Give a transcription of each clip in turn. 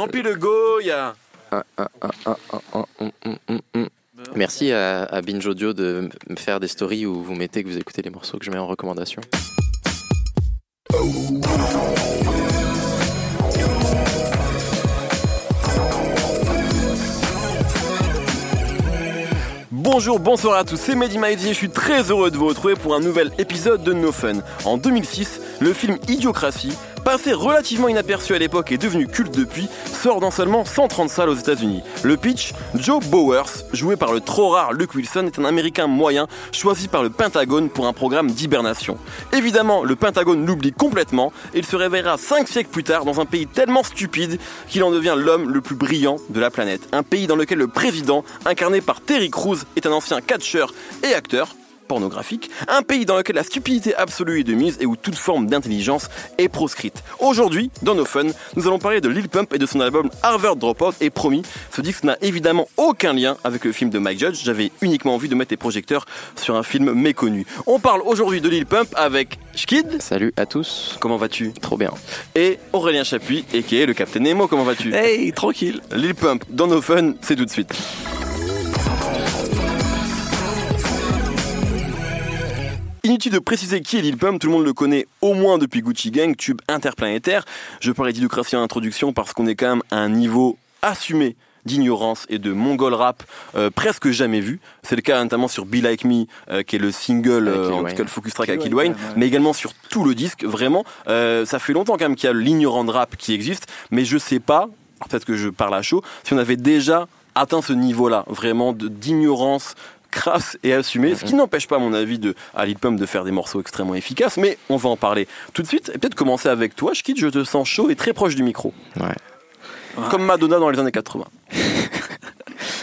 Remplis le Goya. Merci à, à Binge Audio de me faire des stories où vous mettez que vous écoutez les morceaux que je mets en recommandation. Bonjour, bonsoir à tous, c'est Mehdi Maizy et je suis très heureux de vous retrouver pour un nouvel épisode de No Fun. En 2006, le film Idiocratie, passé relativement inaperçu à l'époque et devenu culte depuis, sort dans seulement 130 salles aux États-Unis. Le pitch, Joe Bowers, joué par le trop rare Luke Wilson, est un Américain moyen choisi par le Pentagone pour un programme d'hibernation. Évidemment, le Pentagone l'oublie complètement et il se réveillera 5 siècles plus tard dans un pays tellement stupide qu'il en devient l'homme le plus brillant de la planète. Un pays dans lequel le président, incarné par Terry Crews, est un ancien catcheur et acteur pornographique, un pays dans lequel la stupidité absolue est de mise et où toute forme d'intelligence est proscrite. Aujourd'hui, dans nos fun, nous allons parler de Lil Pump et de son album Harvard Dropout et promis, ce disque n'a évidemment aucun lien avec le film de Mike Judge, j'avais uniquement envie de mettre les projecteurs sur un film méconnu. On parle aujourd'hui de Lil Pump avec Schkid, Salut à tous. comment vas-tu? Trop bien. Et Aurélien Chapuis, et qui est le Captain Nemo, comment vas-tu? Hey, tranquille. Lil Pump dans nos fun, c'est tout de suite. Inutile de préciser qui est Lil Pump, tout le monde le connaît au moins depuis Gucci Gang, tube interplanétaire. Je parlais d'idiocratie en introduction parce qu'on est quand même à un niveau assumé d'ignorance et de mongol rap euh, presque jamais vu. C'est le cas notamment sur Be Like Me, euh, qui est le single, euh, en tout cas le focus track avec Lil Wayne, mais également sur tout le disque. Vraiment, euh, ça fait longtemps quand même qu'il y a l'ignorant de rap qui existe, mais je sais pas, peut-être que je parle à chaud, si on avait déjà atteint ce niveau-là, vraiment d'ignorance crasse et assumée, ce qui n'empêche pas, à mon avis, de, à Lil Pump de faire des morceaux extrêmement efficaces, mais on va en parler tout de suite, et peut-être commencer avec toi, Schkid, je te sens chaud et très proche du micro, Ouais. comme Madonna dans les années 80.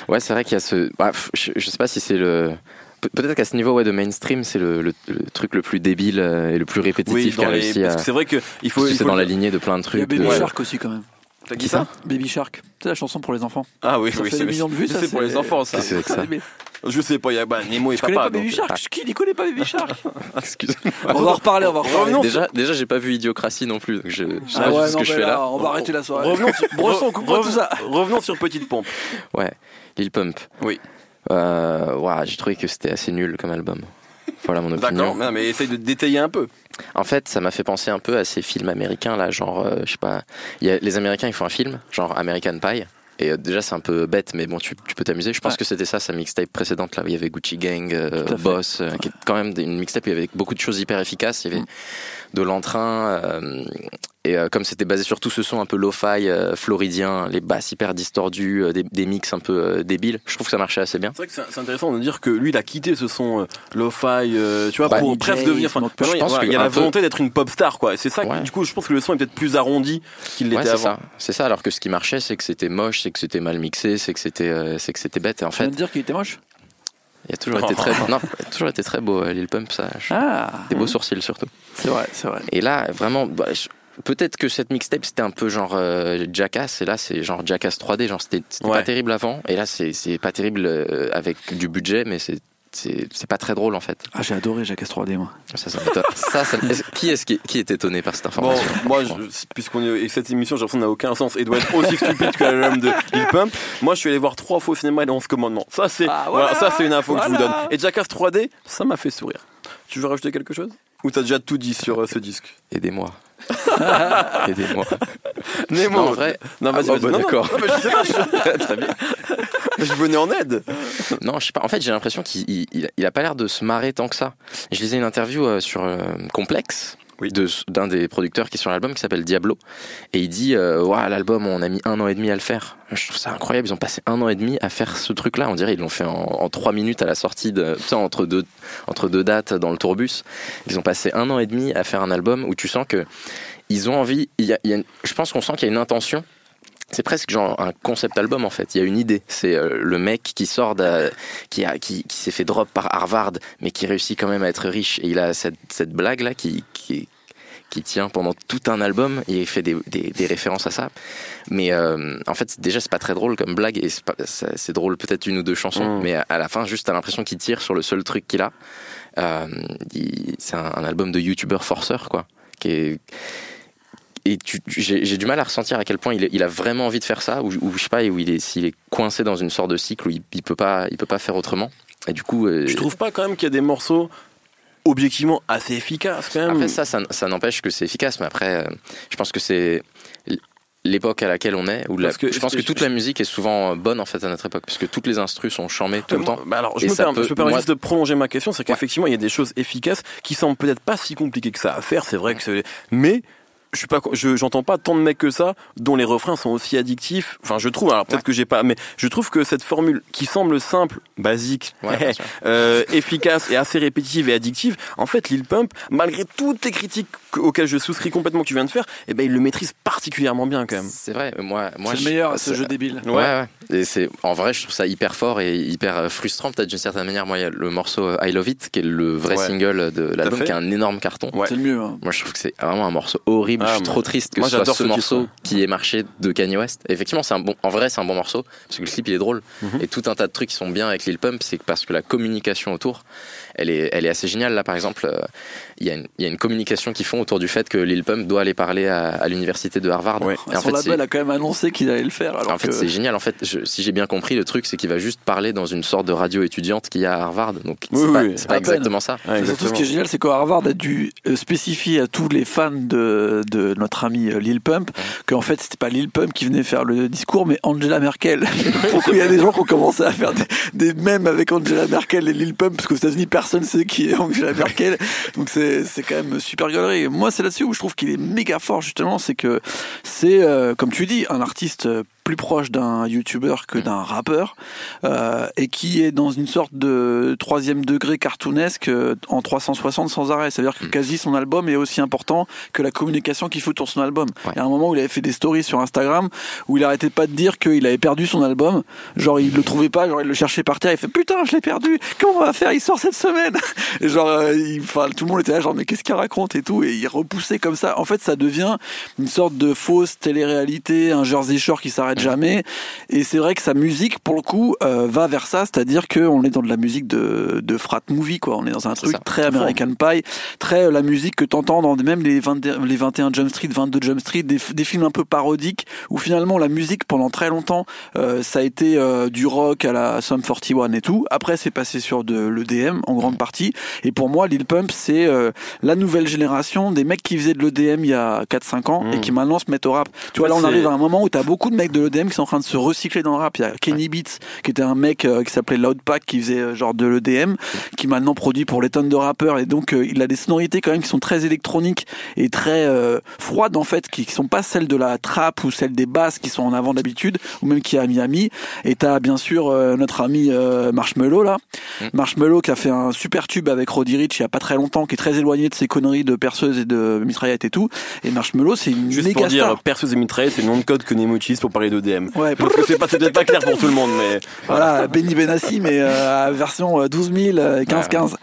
Ouais, c'est vrai qu'il y a ce. bah, je, je sais pas si c'est le. Pe- Peut-être qu'à ce niveau ouais, de mainstream, c'est le, le- le truc le plus débile euh, et le plus répétitif dans qui a les- réussi parce à. que c'est vrai que il faut. il C'est dans le- la lignée de plein de Il y a trucs. Baby de- Ouais. Shark aussi quand même. T'as dit ça Baby Shark, c'est la chanson pour les enfants. Ah oui, Ça oui, fait c'est des millions de vues, ça, c'est pour les enfants, ça. C'est ça? Mais Je sais pas, il y a bah, Nemo et Tu connais papa. pas Baby donc- euh, Shark Qui il connaît pas Baby Shark Excuse-moi. On va en reparler, on va en reparler. Revenons Déjà, déjà j'ai pas vu Idiocratie non plus, donc je, je sais Ah ouais, ce que je fais là. On va arrêter la soirée. Revenons sur, tout ça. revenons sur Petite Pompe. Ouais, Lil Pump. Oui. Euh, j'ai trouvé que c'était assez nul comme album. Voilà mon D'accord, opinion. mais, mais essaye de détailler un peu. En fait, ça m'a fait penser un peu à ces films américains là, genre, euh, je sais pas, il y a, les Américains ils font un film, genre American Pie. Et euh, déjà c'est un peu bête, mais bon tu, tu peux t'amuser. Je pense Ouais. que c'était ça sa mixtape précédente là où il y avait Gucci Gang, euh. Boss, euh, qui est quand même une mixtape où il y avait beaucoup de choses hyper efficaces. Il y avait de l'entrain euh, et euh, comme c'était basé sur tout ce son un peu lo-fi euh, floridien, les basses hyper distordus, euh, des, des mix un peu euh, débiles. Je trouve que ça marchait assez bien. C'est vrai que c'est intéressant de dire que lui, il a quitté ce son euh, lo-fi, euh, tu vois, Bah, pour presque devenir. Enfin, je pense voilà, il y a la peu- volonté d'être une pop star, quoi. Et c'est ça. que. Du coup, je pense que le son est peut-être plus arrondi qu'il l'était Ouais, c'est avant. ça. C'est ça. Alors que ce qui marchait, c'est que c'était moche, c'est que c'était mal mixé, c'est que c'était, euh, c'est que c'était bête. Et en Tu fait, de dire qu'il était moche? Il a toujours été très, non, il a toujours été très beau, Lil Pump, ça. je- Ah, Des beaux sourcils surtout. c'est vrai, c'est vrai. Et là, vraiment, bah, je- peut-être que cette mixtape c'était un peu genre euh, Jackass, et là c'est genre Jackass 3D, genre c'était Ouais. pas terrible avant, et là c'est c'est pas terrible euh, avec du budget, mais c'est c'est pas très drôle en fait. Ah, j'ai adoré Jackass 3D, moi. Ça, ça, qui est-ce qui, qui est étonné par cette Bon, information moi, je- puisqu'on est et cette émission, j'ai l'impression n'a aucun sens et doit être aussi stupide que l'album de Lil Pump. Moi, je suis allé voir trois fois au cinéma les 11 commandements. Ça, c'est Ah, voilà, voilà, ça, c'est une info que je vous donne. Et Jackass 3D, ça m'a fait sourire. Tu veux rajouter quelque chose? Ou t'as déjà tout dit sur euh, ce disque? Aidez-moi. Aidez-moi. Nemo. Non, en vrai. Non, vas-y, Ah, bah, Non, non, d'accord. non, mais je sais pas, je- Très bien. je venais en aide. Non, je sais pas. En fait, j'ai l'impression qu'il il, a pas l'air de se marrer tant que ça. Je lisais une interview euh, sur euh, Complex Oui. d'un des producteurs qui est sur l'album qui s'appelle Diablo et il dit euh, l'album on a mis un an et demi à le faire. Je trouve ça incroyable. Ils ont passé un an et demi à faire ce truc-là. On dirait ils l'ont fait en, en trois minutes à la sortie de tu sais, entre deux entre deux dates dans le tourbus. Ils ont passé un an et demi à faire un album où tu sens que ils ont envie. Y a, il y a je pense qu'on sent qu'il y a une intention. C'est presque genre un concept album en fait. Il y a une idée. C'est euh, le mec qui sort, de- qui, a, qui, qui s'est fait drop par Harvard, mais qui réussit quand même à être riche. Et il a cette, cette blague là qui, qui, qui tient pendant tout un album. Et il fait des, des, des références à ça. Mais euh, en fait, déjà c'est pas très drôle comme blague et c'est drôle peut-être une ou deux chansons. Mm. Mais à, à la fin, juste t'as l'impression qu'il tire sur le seul truc qu'il a. Euh, c'est un, un album de youtubeur forceur quoi. Qui est, et j'ai du mal à ressentir à quel point il, a vraiment envie de faire ça, ou, ou je sais pas, où il est, s'il est coincé dans une sorte de cycle où il, il peut pas, il peut pas faire autrement. Et du coup, euh, Je trouve pas quand même qu'il y a des morceaux objectivement assez efficaces quand même. Après ça, ça, ça n'empêche que c'est efficace, mais après, euh, je pense que c'est l'époque à laquelle on est. Où la- que- je pense que toute la musique est souvent bonne en fait à notre époque, parce que toutes les instrus sont chamées tout le temps. Bah alors, je Et me permets, peut- je me permets moi- juste de prolonger ma question, c'est qu'effectivement, il y a des choses efficaces qui semblent peut-être pas si compliquées que ça à faire, c'est vrai que c'est, mais je suis pas, je, j'entends pas tant de mecs que ça dont les refrains sont aussi addictifs. Enfin, je trouve, alors peut-être Ouais. que j'ai pas, mais je trouve que cette formule qui semble simple, basique, Ouais, euh, efficace et assez répétitive et addictive, en fait, Lil Pump, malgré toutes les critiques que- auxquelles je souscris complètement que tu viens de faire, eh ben, il le maîtrise particulièrement bien quand même. C'est vrai, moi, moi C'est le meilleur, ce jeu débile. Ouais, ouais. Et c'est en vrai, je trouve ça hyper fort et hyper euh, frustrant peut-être d'une certaine manière. Moi, il y a le morceau euh, I Love It qui est le vrai Ouais. single de l'album, qui est un énorme carton. Ouais. C'est le mieux. hein. Moi, je trouve que c'est vraiment un morceau horrible. Ah, je suis moi- trop triste que moi, ce soit ce ce morceau qui ait marché de Kanye West. Et effectivement, c'est un bon. En vrai, c'est un bon morceau parce que le clip il est drôle Mhm. et tout un tas de trucs qui sont bien avec Lil Pump. C'est parce que la communication autour, elle est, elle est assez géniale. Là, par exemple, euh, il y, a une- il y a une communication qu'ils font autour du fait que Lil Pump doit aller parler à, à l'université de Harvard. Ouais. Et en Son fait, label a quand même annoncé qu'il allait le faire. Alors en fait, c'est génial. En fait, je- si j'ai bien compris, le truc, c'est qu'il va juste parler dans une sorte de radio étudiante qu'il y a à Harvard. Donc, Oui, c'est pas, oui, exactement ça. Ouais, surtout, ce qui est génial, c'est qu'à Harvard a dû euh, spécifier à tous les fans de, de notre ami euh, Lil Pump qu'en fait, c'était pas Lil Pump qui venait faire le discours, mais Angela Merkel. Pourquoi il y a des gens qui ont commencé à faire des, des mèmes avec Angela Merkel et Lil Pump, parce qu'aux États-Unis, personne sait qui est Angela Merkel. Donc, c'est c'est quand même super galerie. Moi, c'est là-dessus où je trouve qu'il est méga fort, justement, c'est que c'est, euh, comme tu dis, un artiste euh, plus proche d'un youtubeur que d'un rappeur euh, et qui est dans une sorte de troisième degré cartoonesque euh, en 360 sans arrêt. C'est-à-dire que Mm. quasi son album est aussi important que la communication qu'il faut autour de son album. Ouais. Il y a un moment où il avait fait des stories sur Instagram où il arrêtait pas de dire qu'il avait perdu son album. Genre il le trouvait pas, genre il le cherchait par terre. Il fait putain je l'ai perdu. Comment on va faire? Il sort cette semaine. Et genre euh, il- tout le monde était là genre mais qu'est-ce qu'il raconte et tout et il repoussait comme ça. En fait ça devient une sorte de fausse télé-réalité, un Jersey Shore qui s'arrête jamais. Et c'est vrai que sa musique, pour le coup, euh, va vers ça, c'est-à-dire qu'on est dans de la musique de, de frat movie, quoi. On est dans un truc ça, très fond. American Pie, très euh, la musique que t'entends dans même les, 20 les 21 Jump Street, 22 Jump Street, des, des films un peu parodiques, où finalement la musique, pendant très longtemps, euh, ça a été euh, du rock à la Sum 41 et tout. Après, c'est passé sur de l'EDM, en grande partie. Et pour moi, Lil Pump, c'est euh, la nouvelle génération des mecs qui faisaient de l'EDM il y a 4-5 ans et Mm. qui maintenant se mettent au rap. Tu vois, là, on arrive à un moment où t'as beaucoup de mecs de l'EDM qui sont en train de se recycler dans le rap. Il y a Kenny Beats, qui était un mec euh, qui s'appelait Loudpack, qui faisait euh, genre de l'EDM, qui maintenant produit pour les tonnes de rappeurs. Et donc, euh, il a des sonorités quand même qui sont très électroniques et très froides, en fait, qui, qui sont pas celles de la trap ou celles des basses qui sont en avant d'habitude, ou même qui est à Miami. Et t'as bien sûr notre ami Marshmello, là. Mm. Marshmello qui a fait un super tube avec Roddy Rich il y a pas très longtemps, qui est très éloigné de ses conneries de perceuse et de mitraillette et tout. Et Marshmello, c'est une Juste méga pour dire, star. perceuse et mitraillette, c'est le nom de code que Nemo utilise pour parler Ouais, Parce que c'est pas, c'est peut-être pas clair pour tout le monde, mais. Voilà, Benny Benassi, mais euh, version euh, 12 000, euh, 15 15.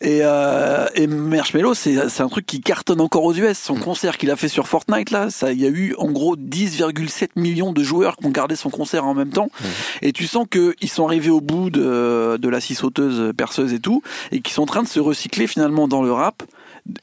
Et, euh, et Marshmello, c'est c'est un truc qui cartonne encore aux US. Son concert qu'il a fait sur Fortnite, là, ça, il y a eu en gros 10,7 millions de joueurs qui ont gardé son concert en même temps. Et tu sens qu'ils sont arrivés au bout de, de la scie sauteuse, perceuse et tout, et qu'ils sont en train de se recycler finalement dans le rap.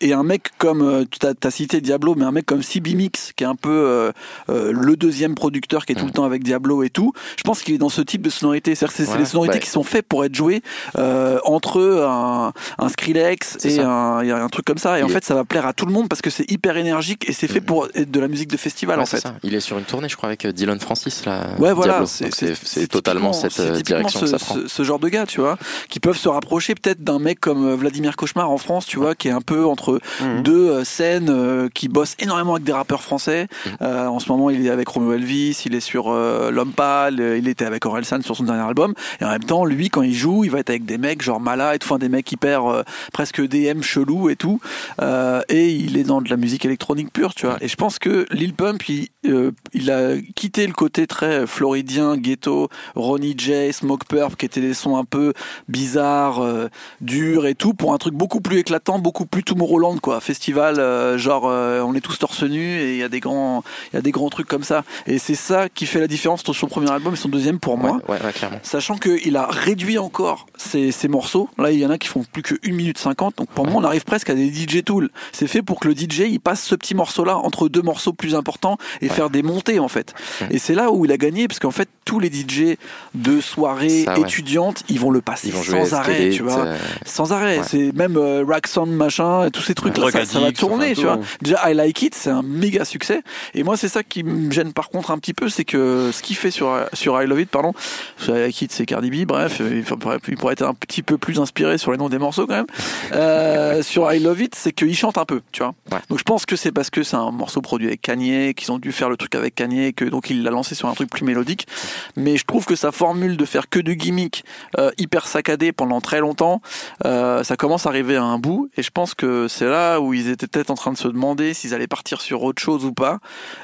Et un mec comme, euh, tu as, cité Diablo, mais un mec comme CB Mix, qui est un peu euh, euh, le deuxième producteur qui est tout le temps avec Diablo et tout, je pense qu'il est dans ce type de sonorité. C'est-à-dire que c'est Ouais, des sonorités ouais. qui sont faites pour être jouées euh, entre un, un Skrillex et un, a un truc comme ça. Et en est- fait, ça va plaire à tout le monde parce que c'est hyper énergique et c'est fait pour être de la musique de festival Ouais, en fait. ça. Il est sur une tournée, je crois, avec euh, Dylan Francis là. Ouais, voilà, c'est totalement cette direction ce, que ça prend. ce- ce genre de gars, tu vois, qui peuvent se rapprocher peut-être d'un mec comme Vladimir Cauchemar en France, tu vois, qui est un peu entre Mhm. deux euh, scènes, euh, qui bosse énormément avec des rappeurs français. Mhm. Euh, en ce moment, il est avec Romeo Elvis, il est sur L'Homme Pâle, il était avec Orelsan sur son dernier album. Et en même temps, lui, quand il joue, il va être avec des mecs genre Mala et tout, enfin, des mecs hyper euh, presque DM chelou et tout. Euh, et il est dans de la musique électronique pure, tu vois. Et je pense que Lil Pump, il- euh, il a quitté le côté très floridien, ghetto, Ronnie J, Smoke Purp, qui étaient des sons un peu bizarres, euh, durs et tout, pour un truc beaucoup plus éclatant, beaucoup plus Tomorrowland, quoi. Festival, euh, genre, on est tous torse nu et il y a des grands, il y a des grands trucs comme ça. Et c'est ça qui fait la différence entre son premier album et son deuxième pour moi. Ouais, ouais, ouais, clairement. Sachant qu'il a réduit encore ses, ses morceaux. Là, il y en a qui font plus que 1 minute 50. Donc pour moi, on arrive presque à des DJ tools. C'est fait pour que le DJ, il passe ce petit morceau-là entre deux morceaux plus importants et faire des montées, en fait. Et c'est là où il a gagné, parce qu'en fait, tous les DJ de soirée Ça, ouais. étudiantes, ils vont le passer vont sans arrêt, Skate, tu vois. euh, Sans arrêt. Ouais. C'est même euh, Rack Sound, machin, et tous ces trucs là, ça, ça va tourner, tu vois. tour. Déjà, I Like It, c'est un méga succès. Et moi, c'est ça qui me gêne par contre un petit peu, c'est que ce qu'il fait sur, sur I Love It, pardon, sur I Like It, c'est Cardi B, bref, il faudrait- il pourrait être un petit peu plus inspiré sur les noms des morceaux quand même. Euh, sur I Love It, c'est qu'il chante un peu, tu vois. Ouais. Donc je pense que c'est parce que c'est un morceau produit avec Kanye, qu'ils ont dû faire le truc avec Kanye, que donc il l'a lancé sur un truc plus mélodique. Mais je trouve que sa formule de faire que du gimmick euh, hyper saccadé pendant très longtemps, euh, ça commence à arriver à un bout. Et je pense que c'est là où ils étaient peut-être en train de se demander s'ils allaient partir sur autre chose ou pas.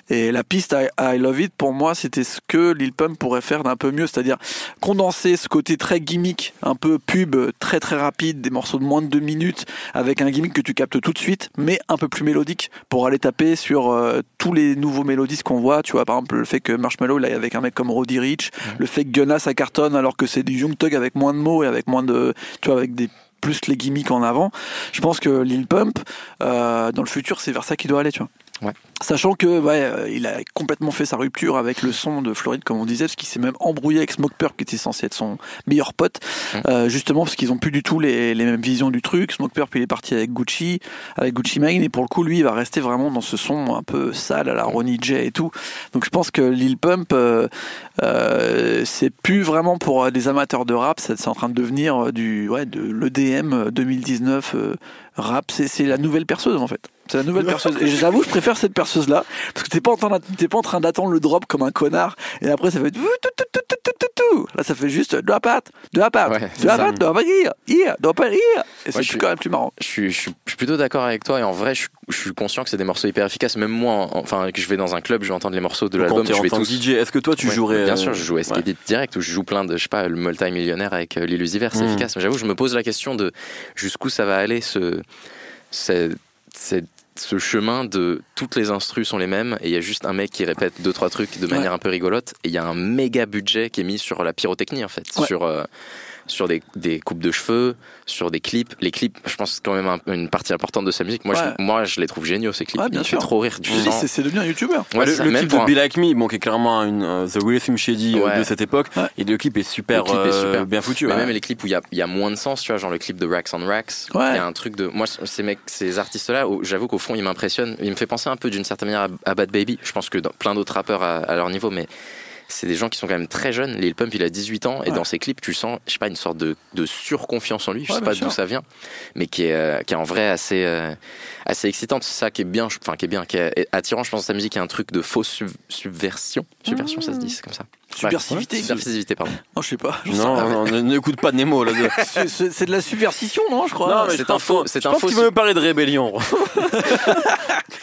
Et la piste I, I Love It, pour moi, c'était ce que Lil Pump pourrait faire d'un peu mieux, c'est-à-dire condenser ce côté très gimmick, un peu pub, très très rapide, des morceaux de moins de deux minutes, avec un gimmick que tu captes tout de suite, mais un peu plus mélodique, pour aller taper sur euh, tous les nouveaux qu'on voit. Tu vois, par exemple, le fait que Marshmallow, il aille avec un mec comme Roddy Rich, le fait que Gunna, ça cartonne, alors que c'est du Young Thug avec moins de mots et avec moins de, tu vois, avec des plus les gimmicks en avant. Je pense que Lil Pump, euh, dans le futur, c'est vers ça qu'il doit aller, tu vois. Ouais. Sachant que ouais, euh, il a complètement fait sa rupture avec le son de Floride, comme on disait, parce qu'il s'est même embrouillé avec Smoke Purp, qui était censé être son meilleur pote, euh, justement parce qu'ils ont plus du tout les, les mêmes visions du truc. Smoke Purp, il est parti avec Gucci, avec Gucci Mane, et pour le coup, lui, il va rester vraiment dans ce son un peu sale à la Ronnie J et tout. Donc je pense que Lil Pump, euh, euh, c'est plus vraiment pour des amateurs de rap, c'est en train de devenir du ouais, de l'EDM 2019 euh, rap. C'est c'est la nouvelle perceuse en fait. C'est la nouvelle perceuse. Et j'avoue, je préfère cette perceuse là parce que t'es pas en train t'es pas en train d'attendre le drop comme un connard et après ça fait tout, tout, tout, tout, tout, tout, tout, tout. là ça fait juste drop out, drop out, Ouais, c'est drop ça. out, drop out here, here, drop out here. Et c'est je suis- quand même plus marrant. Je suis, je, suis, je suis plutôt d'accord avec toi et en vrai je, suis- je suis conscient que c'est des morceaux hyper efficaces même moi en- enfin que je vais dans un club je vais entendre les morceaux de l'album je vais tous DJ, est-ce que toi tu Ouais, jouerais bien euh, sûr je joue à ouais. Skate direct où je joue plein de je sais pas le multimillionnaire avec euh, l'illusiver c'est Mhm. efficace mais j'avoue je me pose la question de jusqu'où ça va aller ce ce, ce- ce chemin de toutes les instrus sont les mêmes et il y a juste un mec qui répète deux trois trucs de manière un peu rigolote et il y a un méga budget qui est mis sur la pyrotechnie en fait Ouais. sur euh, sur des, des coupes de cheveux, sur des clips. Les clips, je pense, c'est quand même un- une partie importante de sa musique. Moi, Ouais. je, moi, je les trouve géniaux, ces clips. Ouais, bien Il me sûr. fait trop rire. Dis, sens- c'est- devenu un youtubeur. Ouais, le le clip de un- Be Like Me, bon, qui est clairement une, euh, The Real Slim Shady Ouais. de cette époque, Ouais. et le clip est super, est euh, super. bien foutu. Mais ouais. même les clips où il y a, il y a moins de sens, tu vois, genre le clip de Racks on Racks. Il Ouais. y a un truc de. Moi, ces mecs, ces artistes-là, où j'avoue qu'au fond, ils m'impressionnent. Ils me fait penser un peu d'une certaine manière à, à Bad Baby. Je pense que dans plein d'autres rappeurs à, à leur niveau, mais c'est des gens qui sont quand même très jeunes. Lil Pump, il a 18 ans, et Ouais. dans ses clips, tu sens, je sais pas, une sorte de, de surconfiance en lui. Je Ouais, sais pas d'où ça vient, mais qui est, euh, qui est en vrai assez, euh, assez excitante. C'est ça qui est bien, enfin, qui est bien, qui est attirant, je pense, dans sa musique. Il y a un truc de fausse sub- subversion. Subversion, ça se dit, c'est comme ça. Subversivité. Ouais, subversivité, pardon. Non, je sais pas. Non, non, ne- n'écoute pas Nemo là-dedans. C'est- de la subversition, non, je crois. Non, mais c'est un faux- c'est un faux qu'il veut me parler de rébellion.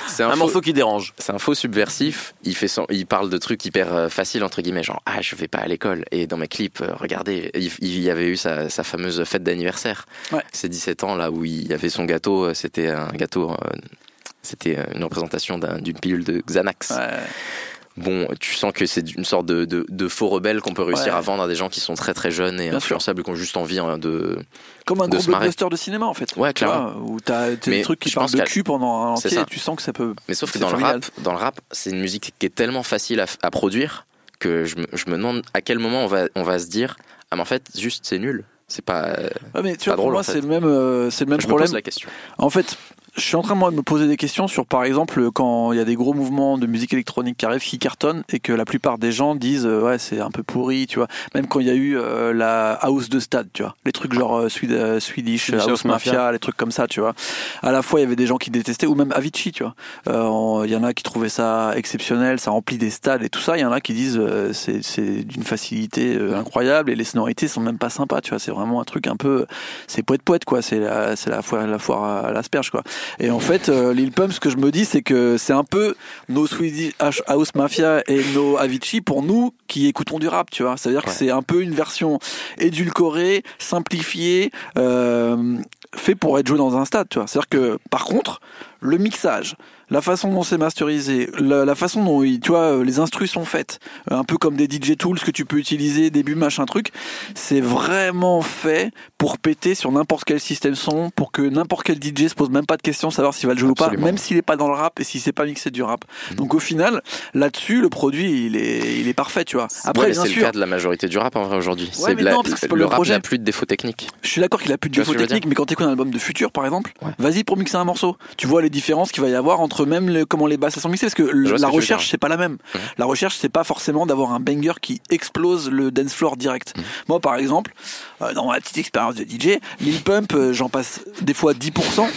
C'est Un faux- morceau qui dérange. C'est un faux subversif. Il fait son- il parle de trucs hyper euh, faciles entre guillemets, genre ah je vais pas à l'école. Et dans mes clips, euh, regardez, il, y avait eu sa, sa fameuse fête d'anniversaire. Ouais. Ses 17 ans là où il avait son gâteau. euh, C'était un gâteau. euh, c'était une représentation d'un- d'une pilule de Xanax. Ouais. Bon, tu sens que c'est une sorte de, de- de faux rebelle qu'on peut réussir Ouais. à vendre à des gens qui sont très très jeunes et Bien influençables, qui ont juste envie hein, de. Comme un de gros blockbuster de cinéma, en fait. Ouais, Tu vois, clairement. Où t'as des trucs qui parlent de cul pendant un entier, ça. et tu sens que ça peut. Mais sauf que dans le rap, dans le rap, c'est une musique qui est tellement facile à, à produire que je me, je me demande à quel moment on va, on va se dire ah mais en fait juste c'est nul. C'est pas. Ouais, mais tu vois, pour moi, en fait. c'est le même, euh, c'est le même je me problème. pose la question. En fait, je suis en train moi de me poser des questions sur par exemple quand il y a des gros mouvements de musique électronique qui arrivent qui cartonnent et que la plupart des gens disent euh, ouais c'est un peu pourri tu vois. Même quand il y a eu euh, la house de stade tu vois. Les trucs genre euh, euh, Swedish Swedish House House Mafia, Mafia. les trucs comme ça tu vois. À la fois il y avait des gens qui détestaient ou même Avicii tu vois. Euh, il y en a qui trouvaient ça exceptionnel ça remplit des stades et tout ça. Il y en a qui disent euh, c'est c'est d'une facilité incroyable et les sonorités sont même pas sympas tu vois. C'est vraiment un truc un peu c'est poète poète quoi. C'est la c'est la foire la foire à l'asperge quoi Et en fait, euh, Lil Pump, ce que je me dis, c'est que c'est un peu nos Swedish House Mafia et nos Avicii pour nous qui écoutons du rap, tu vois. C'est-à-dire que c'est un peu une version édulcorée, simplifiée, euh, fait pour être joué dans un stade, tu vois. C'est-à-dire que, par contre, le mixage, la façon dont c'est masterisé, la, la façon dont tu vois, euh, les instrus sont faites, euh, un peu comme des DJ tools que tu peux utiliser, début machin truc, c'est vraiment fait pour péter sur n'importe quel système son, pour que n'importe quel DJ se pose même pas de question savoir s'il va le jouer ou pas, même s'il est pas dans le rap et s'il sait pas mixer du rap. Donc au final, là-dessus, le produit, il est, il est parfait, tu vois. Après, Ouais, c'est le cas de la majorité du rap en vrai aujourd'hui. Ouais, la- non, parce que c'est pas le le rap n'a plus de défauts techniques. je suis d'accord qu'il a plus de défauts techniques, mais quand tu écoutes un album de Future, par exemple, Ouais. vas-y pour mixer un morceau. Tu vois les différences qu'il va y avoir entre même le- comment les basses elles sont mixées, parce que le- la que recherche c'est pas la même. La recherche c'est pas forcément d'avoir un banger qui explose le dance floor direct. Mhm. Moi par exemple, euh, dans ma petite expérience de DJ, Lil Pump, euh, j'en passe des fois 10%.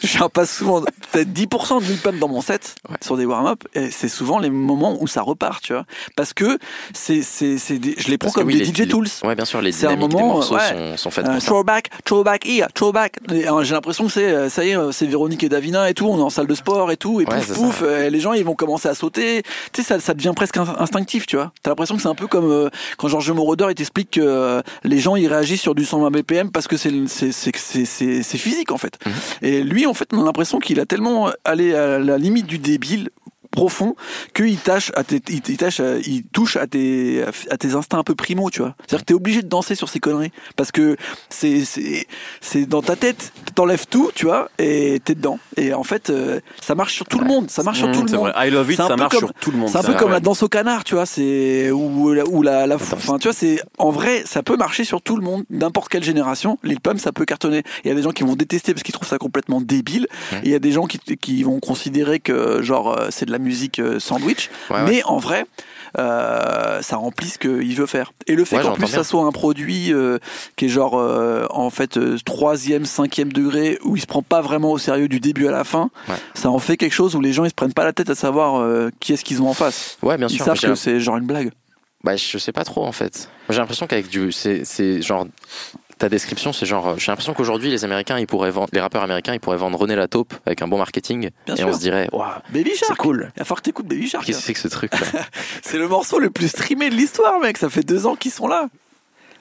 J'en passe souvent peut-être 10% de Lil dans mon set Ouais. sur des warm-up et c'est souvent les moments où ça repart, tu vois. Parce que c'est c'est c'est des- je les prends Parce comme oui, des les- DJ tools. Ouais, bien sûr, les C'est un des moment, morceaux ouais. sont, sont faites Euh, pour ça. throwback, throwback here, throwback. Et, euh, J'ai l'impression que c'est, euh, ça y est, euh, c'est Véronique et Davina et tout, on est en salle de sport et tout, et Ouais, pouf pouf, euh, les gens ils vont commencer à sauter. Tu sais, ça, ça devient presque in- instinctif, tu vois. T'as l'impression que c'est un peu comme euh, quand Georges Moroder il t'explique que euh, les gens ils réagissent sur du 120 BPM parce que c'est le- c'est c'est c'est c'est c'est physique en fait. Mhm. Et lui en fait on a l'impression qu'il a tellement allé à la limite du débile profond qu'il tâche à tes, il, tâche à- il touche à tes à tes instincts un peu primaux tu vois c'est à dire que t'es obligé de danser sur ces conneries parce que c'est c'est c'est dans ta tête t'enlèves tout tu vois et t'es dedans et en fait euh, ça marche sur tout le monde ça marche sur Mmh, tout le c'est monde vrai. I love it, ça marche comme- sur tout le monde. c'est un peu comme Ouais. la danse au canard, tu vois, c'est ou la, ou la, la enfin tu vois, c'est en vrai, ça peut marcher sur tout le monde, n'importe quelle génération. Pump, ça peut cartonner. Il y a des gens qui vont détester parce qu'ils trouvent ça complètement débile. Ouais. Et il y a des gens qui, qui vont considérer que genre euh, c'est de la musique euh, sandwich. Ouais, ouais. Mais en vrai, euh, ça remplit ce qu'il veut faire. Et le fait Ouais, qu'en plus bien. ça soit un produit euh, qui est genre euh, en fait troisième, cinquième degré où il se prend pas vraiment au sérieux du début à la fin, Ouais. ça en fait quelque chose où les gens ils se prennent pas la tête à savoir qui est-ce qu'ils ont en face. Ouais, bien Ils sûr. savent que c'est genre une blague. Bah, je sais pas trop en fait. J'ai l'impression qu'avec du. C'est genre. Ta description, c'est genre. J'ai l'impression qu'aujourd'hui, les Américains, ils pourraient vendre. Les rappeurs américains, ils pourraient vendre René la taupe avec un bon marketing. Bien et sûr. on se dirait, waouh, Baby c'est Shark. cool. Il va falloir que t'écoutes Baby Shark. Qu'est-ce que c'est que ce truc là C'est le morceau le plus streamé de l'histoire, mec. Ça fait deux ans qu'ils sont là.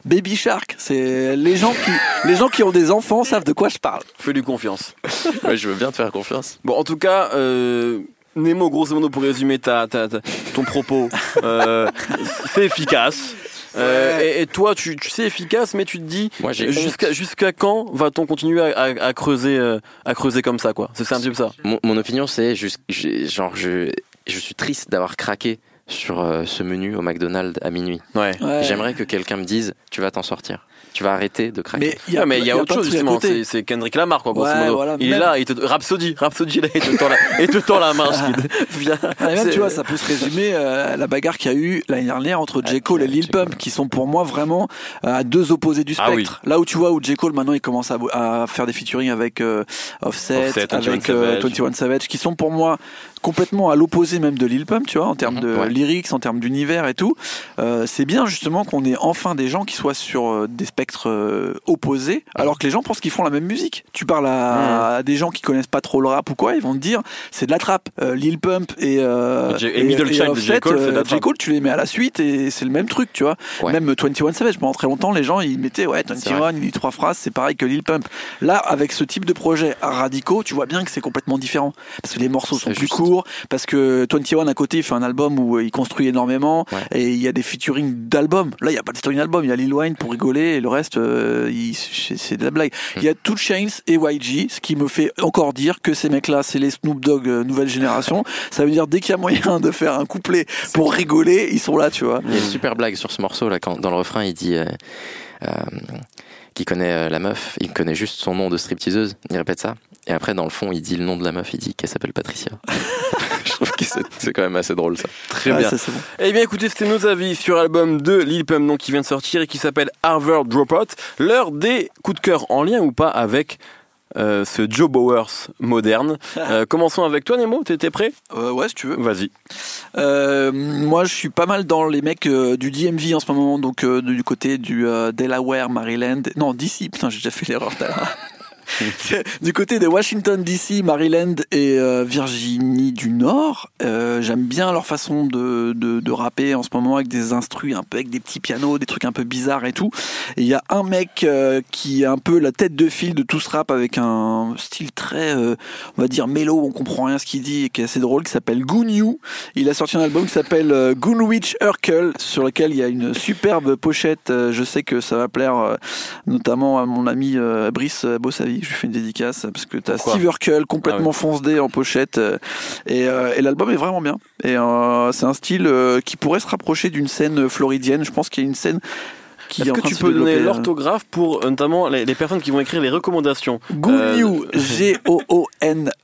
Baby Shark, c'est les gens qui les gens qui ont des enfants savent de quoi je parle. Fais-lui confiance. Ouais, je veux bien te faire confiance. Bon, en tout cas, euh, Nemo, grosso modo, pour résumer ta, ta- ta- ton propos, euh, c'est efficace. Euh, et, et toi, tu, tu sais efficace, mais tu te dis jusqu'à jusqu'à quand va-t-on continuer à, à- à creuser euh, à creuser comme ça quoi? C'est un petit peu ça. Mon, mon opinion, c'est genre, je, je suis triste d'avoir craqué sur euh, ce menu au McDonald's à minuit. Ouais. Ouais. J'aimerais que quelqu'un me dise, tu vas t'en sortir. Tu vas arrêter de craquer. Mais il y a, Ouais, mais il y a, autre chose justement, c'est c'est Kendrick Lamar quoi, grosso Ouais, modo. voilà, il est là, il te Rhapsody, Rhapsody là, il te tend la, il te tend la main. Skid. Viens. Ah, même, C'est- tu vois, ça peut se résumer euh, à la bagarre qu'il y a eu l'année dernière entre J. Cole et Lil. Pump, qui sont pour moi vraiment euh, à deux opposés du Ah spectre. Là où tu vois où J. Cole maintenant il commence à, à faire des featuring avec euh, Offset, Offset, 21 avec euh, Savage. 21 Savage, qui sont pour moi complètement à l'opposé même de Lil Pump, tu vois, en termes Mhm, de ouais. lyrics, en termes d'univers et tout. Euh, c'est bien justement qu'on ait enfin des gens qui soient sur euh, des spectres euh, opposés, alors que les gens pensent qu'ils font la même musique. Tu parles à, à des gens qui connaissent pas trop le rap ou quoi, ils vont te dire c'est de la trappe. Euh, Lil Pump et, euh, et Middle Child J. Cole, c'est de la trappe. Cole, tu les mets à la suite et c'est le même truc, tu vois. Ouais. Même 21 Savage, pendant très longtemps, les gens ils mettaient ouais, C'est 21, il dit trois phrases, c'est pareil que Lil Pump. Là, avec ce type de projet radicaux, tu vois bien que c'est complètement différent. Parce que les morceaux sont plus juste. Parce que 21 à côté il fait un album où euh, il construit énormément Ouais. et il y a des featuring d'albums. Là, il y a pas de featuring d'album, il y a Lil Wayne pour rigoler et le reste, euh, c'est de la blague. Il y a Two Chains et YG, ce qui me fait encore dire que ces mecs-là, c'est les Snoop Dogg euh, nouvelle génération. Ça veut dire dès qu'il y a moyen de faire un couplet pour rigoler, ils sont là, tu vois. Il y a une super blague sur ce morceau là quand dans le refrain il dit euh, euh, qu'il connaît euh, la meuf, il connaît juste son nom de stripteaseuse, il répète ça. Et après dans le fond il dit le nom de la meuf, il dit qu'elle s'appelle Patricia. Je trouve que c'est c'est quand même assez drôle ça. Très Ouais, bien. ça, bon. Eh bien écoutez, c'était nos avis sur l'album de Lil Pump donc, qui vient de sortir et qui s'appelle Harvard Dropout. L'heure des coups de cœur en lien ou pas avec euh, ce Joe Bowers moderne. Euh, commençons avec toi Nemo, t'étais prêt? Euh, ouais, si tu veux. Vas-y. Moi, je suis pas mal dans les mecs du DMV en ce moment, donc du côté du Delaware, Maryland. Non, d'ici. Putain, j'ai déjà fait l'erreur. du côté de Washington DC, Maryland et euh, Virginie du Nord, euh, j'aime bien leur façon de, de, de, rapper en ce moment avec des instrus un peu avec des petits pianos, des trucs un peu bizarres et tout. Il y a un mec euh, qui est un peu la tête de file de tout ce rap avec un style très, on va dire mélo, on comprend rien ce qu'il dit et qui est assez drôle, qui s'appelle Goon You. Il a sorti un album qui s'appelle Goon Witch Urkel, sur lequel il y a une superbe pochette. je sais que ça va plaire notamment à mon ami Brice Bossavi. Je lui fais une dédicace parce que t'as Steve Urkel complètement ah foncé en pochette et, et l'album est vraiment bien. Et c'est un style qui pourrait se rapprocher d'une scène floridienne. Je pense qu'il y a une scène est-ce que tu peux donner euh, l'orthographe pour euh, notamment les, personnes qui vont écrire les recommandations Goon G-O-O-N-E-W.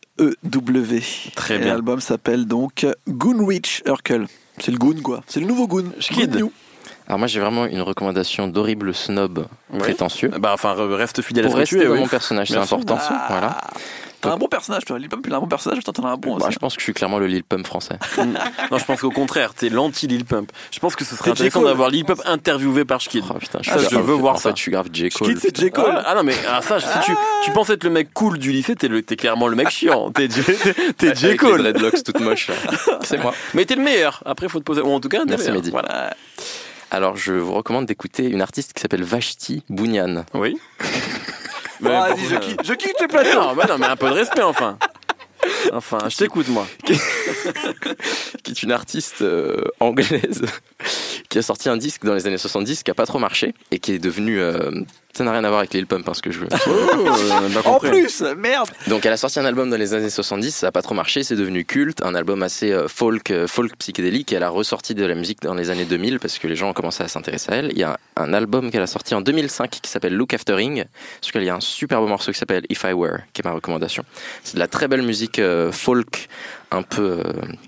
Très bien. L'album s'appelle donc Goonwitch Urkel. C'est le Goon, quoi. C'est le nouveau Goon. Goon Alors moi j'ai vraiment une recommandation d'horrible snob prétentieux. Bah enfin reste fidèle à ce que tu mon personnage, c'est important. Ah. Voilà. T'as un bon personnage, toi. Lil Pump, il a un bon personnage, toi, t'en as un bon bah, aussi. Je pense que je suis clairement le Lil Pump français. non, je pense qu'au contraire, t'es l'anti-Lil Pump. Je pense que ce serait intéressant d'avoir Lil Pump interviewé par Schkid. Oh, putain, je, je veux voir ça. je suis grave J. Cole. c'est J. Cole. Ah non, mais ah, ça, si tu, tu penses être le mec cool du lycée, t'es, t'es clairement le mec chiant. T'es, t'es, J. Cole. Les dreadlocks toutes moches. C'est moi. Mais t'es le meilleur. Après, faut te poser. Ou en tout cas, Merci, Mehdi. Voilà. Alors, je vous recommande d'écouter une artiste qui s'appelle Vashti Bounian. Oui. Ah, vas-y, je quitte, je quitte le plateau. Non, bah non, mais un peu de respect enfin. Enfin, je t'écoute moi. qui est une artiste euh, anglaise qui a sorti un disque dans les années 70 qui a pas trop marché et qui est devenue euh, ça n'a rien à voir avec Lil Pump, hein, ce que je veux. Oh, en plus, merde. Donc elle a sorti un album dans les années 70, ça a pas trop marché, c'est devenu culte, un album assez euh, folk, euh, folk psychédélique. Et elle a ressorti de la musique dans les années 2000 parce que les gens ont commencé à s'intéresser à elle. Il y a un album qu'elle a sorti en 2005 qui s'appelle Look Aftering, sur lequel il y a un super beau morceau qui s'appelle If I Were, qui est ma recommandation. C'est de la très belle musique euh, folk un peu, euh,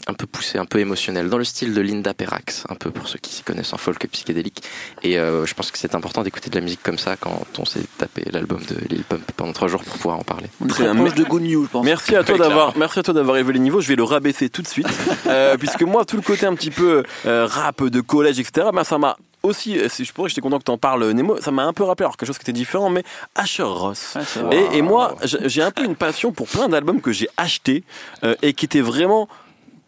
un peu poussé, un peu émotionnel, dans le style de Linda Perrax, un peu pour ceux qui s'y connaissent en folk psychédélique. Et euh, je pense que c'est important d'écouter de la musique comme ça quand on s'est tapé l'album de Lil Pump pendant trois jours pour pouvoir en parler. C'est un de Good News, je pense. Merci à toi d'avoir, merci à toi d'avoir élevé les niveaux. Je vais le rabaisser tout de suite, euh, puisque moi, tout le côté un petit peu rap de collège, etc., ben, ça m'a aussi, euh, je pourrais, j'étais content que tu en parles, Nemo, ça m'a un peu rappelé, alors quelque chose qui était différent, mais Asher Ross. et, et, moi, j'ai un peu une passion pour plein d'albums que j'ai achetés euh, et qui étaient vraiment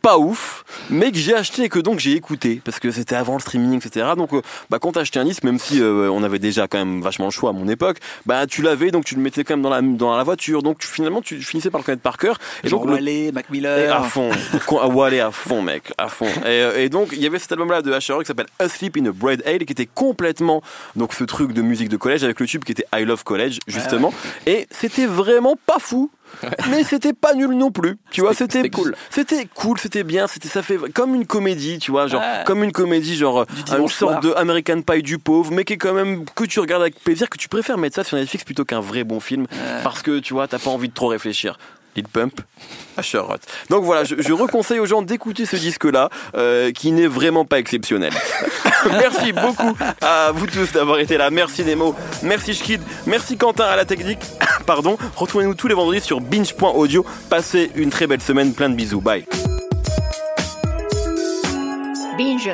pas ouf, mais que j'ai acheté et que donc j'ai écouté parce que c'était avant le streaming, etc. Donc, euh, bah, quand t'achetais un disque, même si euh, on avait déjà quand même vachement le choix à mon époque, bah tu l'avais, donc tu le mettais quand même dans la dans la voiture. Donc finalement, tu finissais par le connaître par cœur. Et Genre donc Wally, Mac Miller, à fond, Wally à fond, mec, à fond. Et, euh, et donc il y avait cet album-là de Asher qui s'appelle Asleep in a Bread Ale, qui était complètement donc ce truc de musique de collège avec le tube qui était I Love College justement. Et c'était vraiment pas fou mais c'était pas nul non plus. Tu vois, c'était cool. C'était cool, c'était bien, c'était ça fait comme une comédie, tu vois, genre comme une comédie genre une sorte de American Pie du pauvre, mais qui est quand même que tu regardes avec plaisir, que tu préfères mettre ça sur Netflix plutôt qu'un vrai bon film parce que tu vois, t'as pas envie de trop réfléchir. Lil Pump, Asher Roth. Donc voilà, je, je reconseille aux gens d'écouter ce disque-là, euh, qui n'est vraiment pas exceptionnel. merci beaucoup à vous tous d'avoir été là. Merci Nemo, merci Schkid, merci Quentin à la technique. Pardon. Retrouvez-nous tous les vendredis sur binge.audio. Passez une très belle semaine, plein de bisous. Bye. Binge.